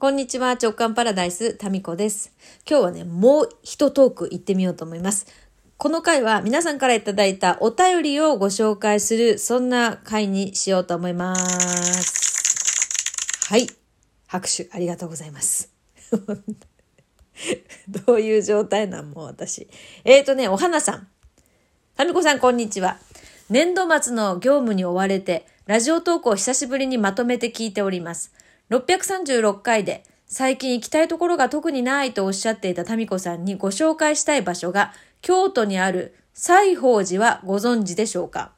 こんにちは、直感パラダイス、タミコです。今日はね、もう一トーク行ってみようと思います。この回は皆さんからいただいたお便りをご紹介する、そんな回にしようと思います。はい。拍手ありがとうございます。どういう状態なんもう私。えーとね、お花さん。タミコさん、こんにちは。年度末の業務に追われて、ラジオトークを久しぶりにまとめて聞いております。636回で、最近行きたいところが特にないとおっしゃっていたタミコさんにご紹介したい場所が、京都にある西宝寺はご存知でしょうか？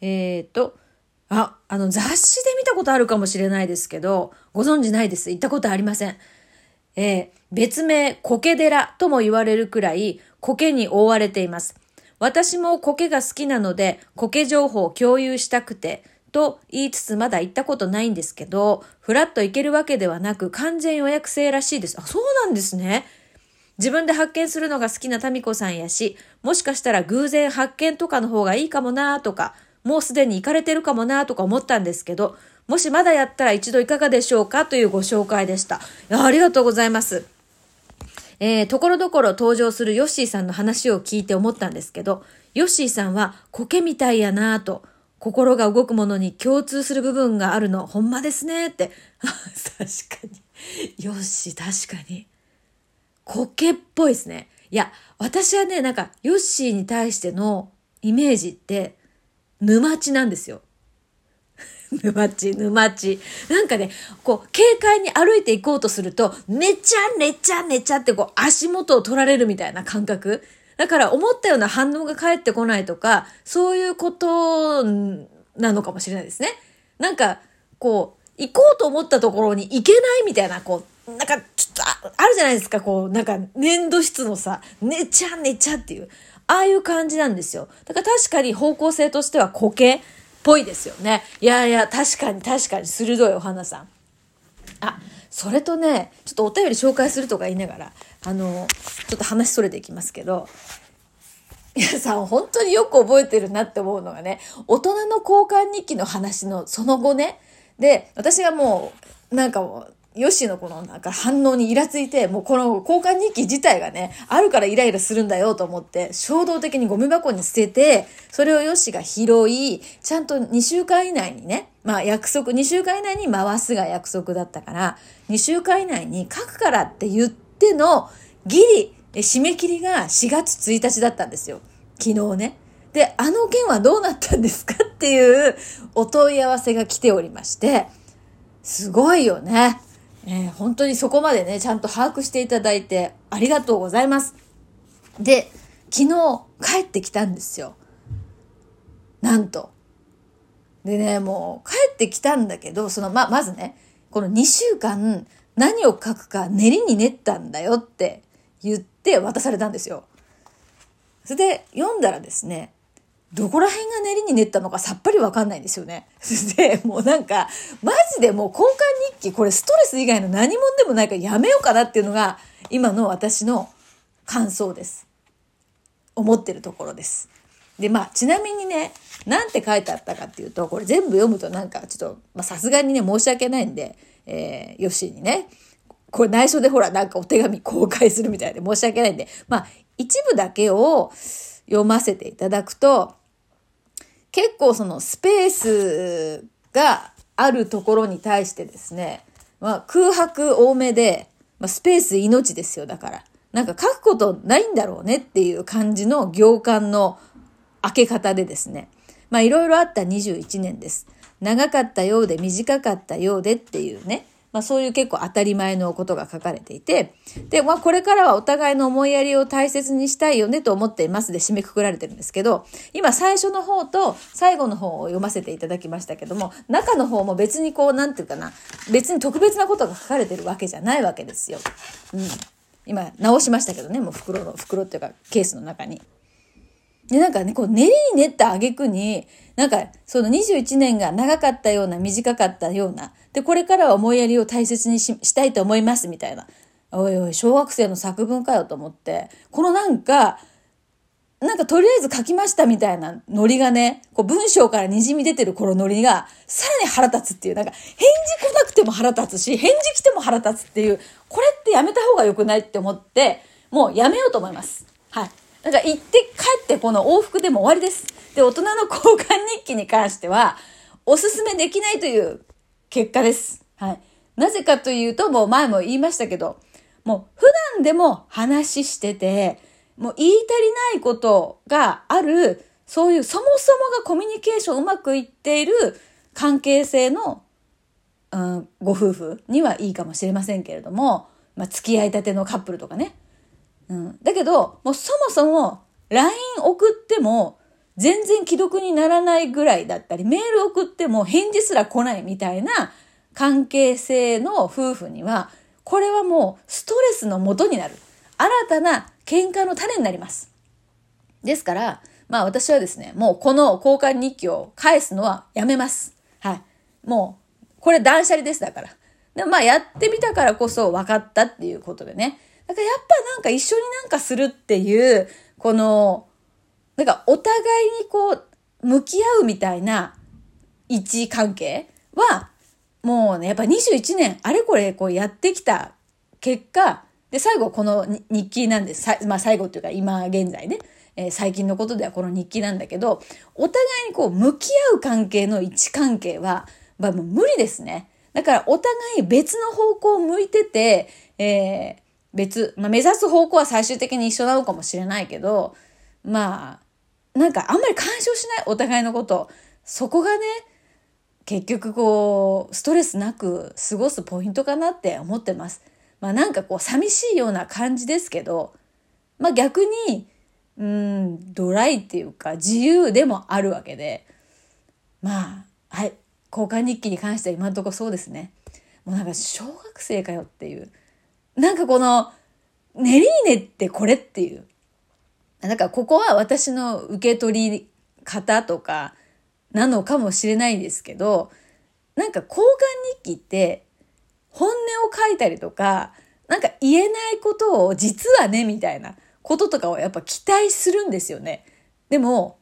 えーと、あ、あの雑誌で見たことあるかもしれないですけど、ご存知ないです。行ったことありません。えー別名、苔寺とも言われるくらい、苔に覆われています。私も苔が好きなので、苔情報を共有したくて、と言いつつまだ行ったことないんですけど、ふらっと行けるわけではなく、完全予約制らしいです。あ、そうなんですね。自分で発見するのが好きなタミコさんやし、もしかしたら偶然発見とかの方がいいかもなとか、もうすでに行かれてるかもなとか思ったんですけど、もしまだやったら一度いかがでしょうか？というご紹介でした。ありがとうございます。えー、ところどころ登場するヨッシーさんの話を聞いて思ったんですけど、ヨッシーさんは苔みたいやなぁと、心が動くものに共通する部分があるの、ほんまですねって。確かに。ヨッシー確かに。苔っぽいですね。いや、私はね、なんか、ヨッシーに対してのイメージって、沼地なんですよ。沼地、沼地。なんかね、こう、軽快に歩いていこうとすると、寝ちゃ寝ちゃ寝ちゃってこう、足元を取られるみたいな感覚。だから思ったような反応が返ってこないとか、そういうことなのかもしれないですね。なんか、こう、行こうと思ったところに行けないみたいな、こう、なんか、ちょっとあ、あるじゃないですか、こう、なんか、粘土質のさ、寝ちゃ寝ちゃっていう、ああいう感じなんですよ。だから確かに方向性としては苔っぽいですよね。いやいや、確かに確かに鋭いお花さん。それとね、ちょっとお便り紹介するとか言いながら、あの、ちょっと話それていきますけど、皆さん本当によく覚えてるなって思うのがね、大人の交換日記の話のその後ね、で、私がもう、なんかもう、ヨッシのこのなんか反応にイラついて、もうこの交換日記自体がね、あるからイライラするんだよと思って、衝動的にゴミ箱に捨てて、それをヨッシが拾い、ちゃんと2週間以内にね、まあ約束、2週間以内に回すが約束だったから、2週間以内に書くからって言っての、ギリ、締め切りが4月1日だったんですよ。昨日ね。で、あの件はどうなったんですかっていうお問い合わせが来ておりまして、すごいよね。え本当にそこまでね、ちゃんと把握していただいてありがとうございます。で、昨日帰ってきたんですよ。なんと。でね、もう帰ってきたんだけど、その、ま、まずね、この2週間何を書くか練りに練ったんだよって言って渡されたんですよ。それで読んだらですね、どこら辺が練りに練ったのかさっぱりわかんないんですよね。で、もうなんか、マジでもう交換日記、これストレス以外の何もんでもないからやめようかなっていうのが、今の私の感想です。思ってるところです。で、まあ、ちなみにね、なんて書いてあったかっていうと、これ全部読むとなんかちょっと、まあ、さすがにね、申し訳ないんで、えー、ヨッシーにね、これ内緒でほら、なんかお手紙公開するみたいで申し訳ないんで、まあ、一部だけを読ませていただくと、結構そのスペースがあるところに対してですね、まあ、空白多めで、まあ、スペース命ですよ、だから。なんか書くことないんだろうねっていう感じの行間の開け方でですね。まあいろいろあった21年です。長かったようで短かったようでっていうね。まあそういう結構当たり前のことが書かれていて。で、まあこれからはお互いの思いやりを大切にしたいよねと思っていますで締めくくられてるんですけど、今最初の方と最後の方を読ませていただきましたけども、中の方も別にこう、なんていうかな、別に特別なことが書かれてるわけじゃないわけですよ。うん。今直しましたけどね、もう袋の、袋っていうかケースの中に。で、なんかね、こう練りに練った挙句に、なんかその21年が長かったような、短かったような、で、これからは思いやりを大切にししたいと思います、みたいな。おいおい、小学生の作文かよと思って、このなんか、なんかとりあえず書きましたみたいなノリがね、こう文章から滲み出てる頃ノリが、さらに腹立つっていう、なんか返事来なくても腹立つし、返事来ても腹立つっていう、これってやめた方が良くないって思って、もうやめようと思います。はい。なんか行って帰ってこの往復でも終わりです。で、大人の交換日記に関しては、おすすめできないという結果です。はい。なぜかというと、もう前も言いましたけど、もう普段でも話してて、もう言い足りないことがある、そういうそもそもがコミュニケーションうまくいっている関係性の、うん、ご夫婦にはいいかもしれませんけれども、まあ、付き合いたてのカップルとかね。うん、だけど、もうそもそも LINE 送っても全然既読にならないぐらいだったり、メール送っても返事すら来ないみたいな関係性の夫婦には、これはもうストレスの元になる。新たな喧嘩の種になります。ですから、まあ私はですね、もうこの交換日記を返すのはやめます。はい。もう、これ断捨離です、だから。でまあやってみたからこそ分かったっていうことでね。だからやっぱなんか一緒になんかするっていう、この、なんかお互いにこう、向き合うみたいな位置関係は、もうね、やっぱ21年あれこれこうやってきた結果、で、最後この日記なんです。まあ最後っていうか今現在ね、えー、最近のことではこの日記なんだけど、お互いにこう向き合う関係の位置関係は、まあもう無理ですね。だからお互い別の方向を向いてて、えー、別、まあ目指す方向は最終的に一緒なのかもしれないけど、まあ、なんかあんまり干渉しないお互いのこと。そこがね、結局こう、ストレスなく過ごすポイントかなって思ってます。まあなんかこう寂しいような感じですけど、まあ逆に、うん、ドライっていうか自由でもあるわけで、まあ、はい。交換日記に関しては今のとこそうですね。もうなんか小学生かよっていう。なんかこの、ネリーネってこれっていう。なんかここは私の受け取り方とかなのかもしれないですけど、なんか交換日記って本音を書いたりとか、なんか言えないことを実はね、みたいなこととかをやっぱ期待するんですよね。でも、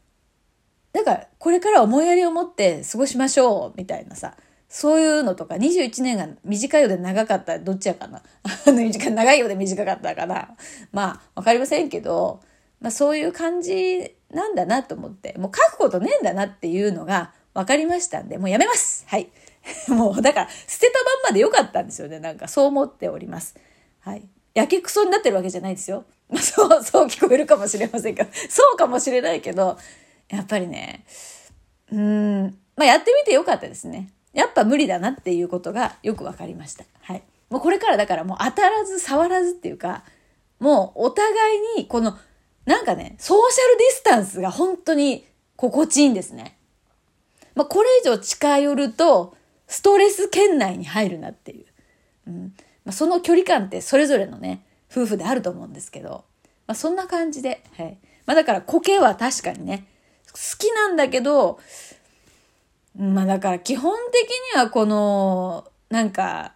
なんかこれから思いやりを持って過ごしましょう、みたいなさ。そういうのとか、21年が短いようで長かったどっちやかな。長いようで短かったから、まあ、わかりませんけど、まあそういう感じなんだなと思って、もう書くことねえんだなっていうのが分かりましたんで、もうやめますはい。もうだから捨てたまんまでよかったんですよね。なんかそう思っております。はい。やけくそになってるわけじゃないですよ。ま あそう、そう聞こえるかもしれませんが、そうかもしれないけど、やっぱりね、うん、まあやってみてよかったですね。やっぱ無理だなっていうことがよくわかりました。はい。もうこれからだからもう当たらず触らずっていうか、もうお互いにこの、なんかね、ソーシャルディスタンスが本当に心地いいんですね。まあこれ以上近寄ると、ストレス圏内に入るなっていう。うんまあ、その距離感ってそれぞれのね、夫婦であると思うんですけど、まあ、そんな感じで、はい。まあだから苔は確かにね、好きなんだけど、まあだから基本的にはこの、なんか、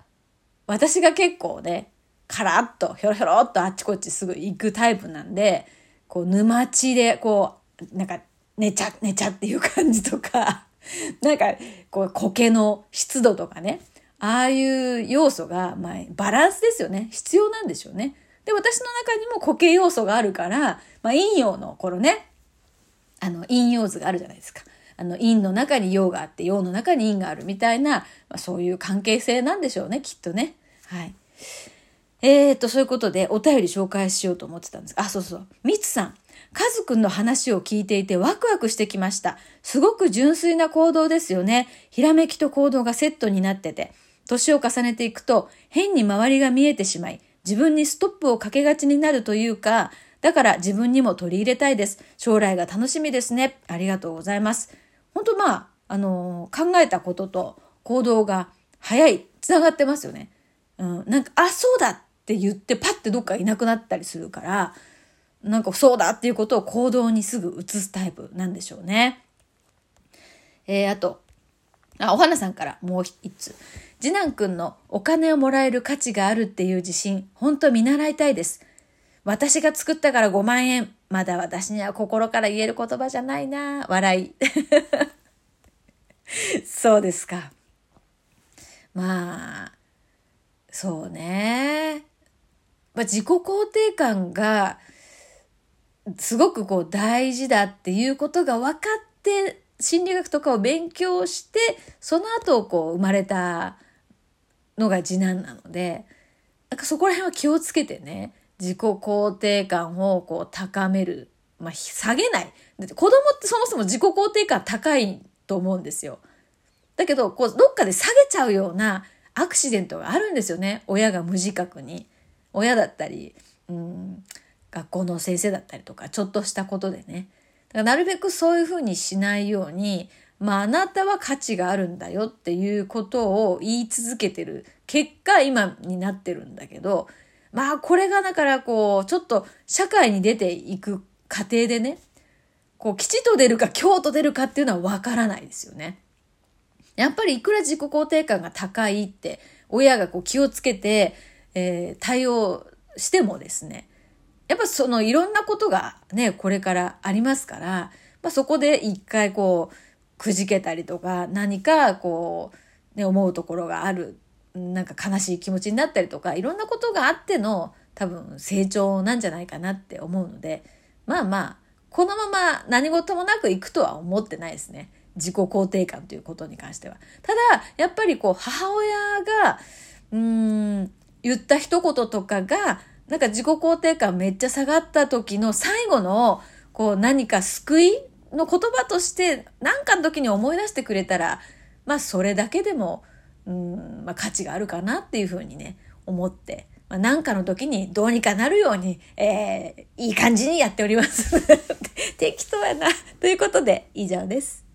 私が結構ね、カラッとひょろひょろっとあっちこっちすぐ行くタイプなんで、こう沼地でこう、なんか寝ちゃ、寝ちゃっていう感じとか、なんか、こう、苔の湿度とかね、ああいう要素が、まあ、バランスですよね。必要なんでしょうね。で、私の中にも苔要素があるから、まあ、陰陽のこのね、あの、陰陽図があるじゃないですか。あの、陰の中に陽があって、陽の中に陰があるみたいな、まあ、そういう関係性なんでしょうね、きっとね。はい。えー、っと、そういうことでお便り紹介しようと思ってたんですあ、そうそう。みつさん。カズくんの話を聞いていてワクワクしてきました。すごく純粋な行動ですよね。ひらめきと行動がセットになってて。年を重ねていくと変に周りが見えてしまい、自分にストップをかけがちになるというか、だから自分にも取り入れたいです。将来が楽しみですね。ありがとうございます。本当まあ、あの、考えたことと行動が早い、つながってますよね。うん、なんか、あ、そうだって言ってパッてどっかいなくなったりするから、なんかそうだっていうことを行動にすぐ移すタイプなんでしょうね。えー、あと、あ、お花さんからもう一つ。次男くんのお金をもらえる価値があるっていう自信、ほんと見習いたいです。私が作ったから5万円、まだ私には心から言える言葉じゃないな。笑い。そうですか。まあ、そうね。まあ、自己肯定感がすごくこう大事だっていうことが分かって心理学とかを勉強してその後こう生まれたのが次男なのでなんかそこら辺は気をつけてね自己肯定感をこう高める、まあ、下げない。子供ってそもそも自己肯定感高いと思うんですよ。だけどこうどっかで下げちゃうようなアクシデントがあるんですよね。親が無自覚に。親だったり、うん、学校の先生だったりとかちょっとしたことでね。だからなるべくそういうふうにしないようにまあ、あなたは価値があるんだよっていうことを言い続けてる結果今になってるんだけど、まあこれがだからこう、ちょっと社会に出ていく過程でね、こう、吉と出るか京と出るかっていうのはわからないですよね。やっぱりいくら自己肯定感が高いって親がこう気をつけて、えー、対応してもですね、やっぱそのいろんなことがね、これからありますから、まあ、そこで一回こう、くじけたりとか、何かこう、ね、思うところがある、なんか悲しい気持ちになったりとか、いろんなことがあっての多分成長なんじゃないかなって思うので、まあまあ、このまま何事もなくいくとは思ってないですね。自己肯定感ということに関しては。ただ、やっぱりこう、母親が、うーん、言った一言とかが、なんか自己肯定感めっちゃ下がった時の最後の、こう何か救いの言葉として何かの時に思い出してくれたら、まあそれだけでも、うん、まあ価値があるかなっていうふうにね、思って、まあ、何かの時にどうにかなるように、えー、いい感じにやっております。適当やな。ということで以上です。